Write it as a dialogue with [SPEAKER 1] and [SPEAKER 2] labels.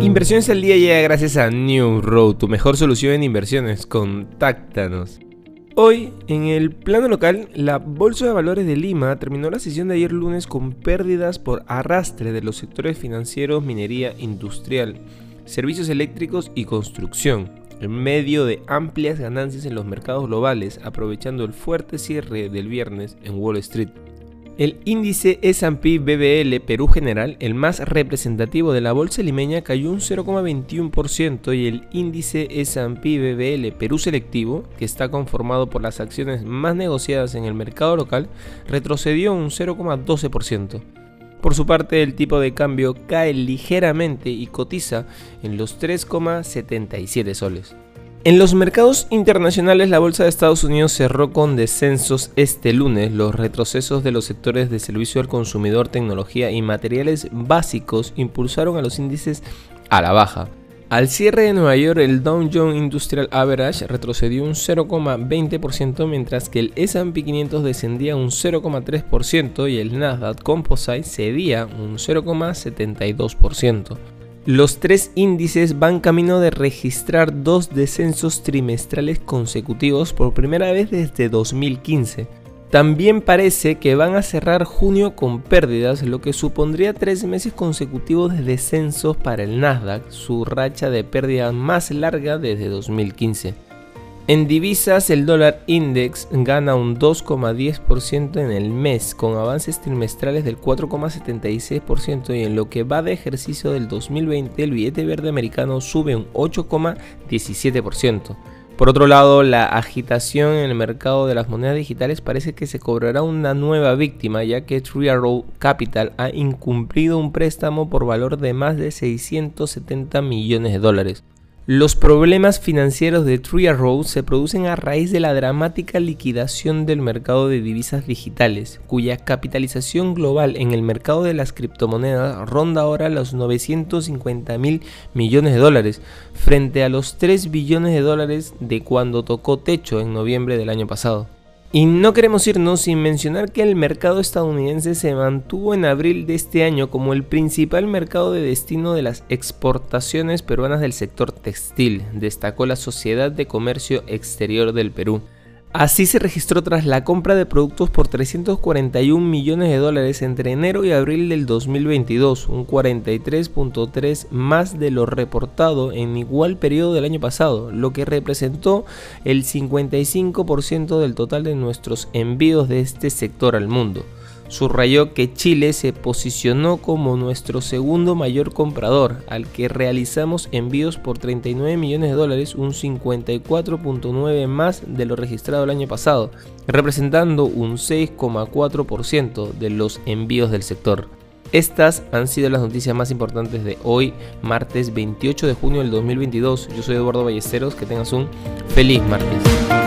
[SPEAKER 1] Inversiones al día llega gracias a New Road, tu mejor solución en inversiones. Contáctanos. Hoy, en el plano local, la Bolsa de Valores de Lima terminó la sesión de ayer lunes con pérdidas por arrastre de los sectores financieros, minería, industrial, servicios eléctricos y construcción, en medio de amplias ganancias en los mercados globales, aprovechando el fuerte cierre del viernes en Wall Street. El índice S&P BBL Perú General, el más representativo de la bolsa limeña, cayó un 0,21% y el índice S&P BBL Perú Selectivo, que está conformado por las acciones más negociadas en el mercado local, retrocedió un 0,12%. Por su parte, el tipo de cambio cae ligeramente y cotiza en los 3,77 soles. En los mercados internacionales, la bolsa de Estados Unidos cerró con descensos este lunes. Los retrocesos de los sectores de servicio al consumidor, tecnología y materiales básicos impulsaron a los índices a la baja. Al cierre de Nueva York, el Dow Jones Industrial Average retrocedió un 0,20%, mientras que el S&P 500 descendía un 0,3% y el Nasdaq Composite cedía un 0,72%. Los tres índices van camino de registrar dos descensos trimestrales consecutivos por primera vez desde 2015. También parece que van a cerrar junio con pérdidas, lo que supondría tres meses consecutivos de descensos para el Nasdaq, su racha de pérdida más larga desde 2015. En divisas, el dólar index gana un 2,10% en el mes, con avances trimestrales del 4,76% y en lo que va de ejercicio del 2020, el billete verde americano sube un 8,17%. Por otro lado, la agitación en el mercado de las monedas digitales parece que se cobrará una nueva víctima, ya que Arrow Capital ha incumplido un préstamo por valor de más de 670 millones de dólares. Los problemas financieros de Tree Arrow se producen a raíz de la dramática liquidación del mercado de divisas digitales, cuya capitalización global en el mercado de las criptomonedas ronda ahora los 950 mil millones de dólares, frente a los 3 billones de dólares de cuando tocó techo en noviembre del año pasado. Y no queremos irnos sin mencionar que el mercado estadounidense se mantuvo en abril de este año como el principal mercado de destino de las exportaciones peruanas del sector textil, destacó la Sociedad de Comercio Exterior del Perú. Así se registró tras la compra de productos por 341 millones de dólares entre enero y abril del 2022, un 43.3 más de lo reportado en igual periodo del año pasado, lo que representó el 55% del total de nuestros envíos de este sector al mundo subrayó que Chile se posicionó como nuestro segundo mayor comprador, al que realizamos envíos por 39 millones de dólares, un 54.9 más de lo registrado el año pasado, representando un 6,4% de los envíos del sector. Estas han sido las noticias más importantes de hoy, martes 28 de junio del 2022. Yo soy Eduardo Ballesteros, que tengas un feliz martes.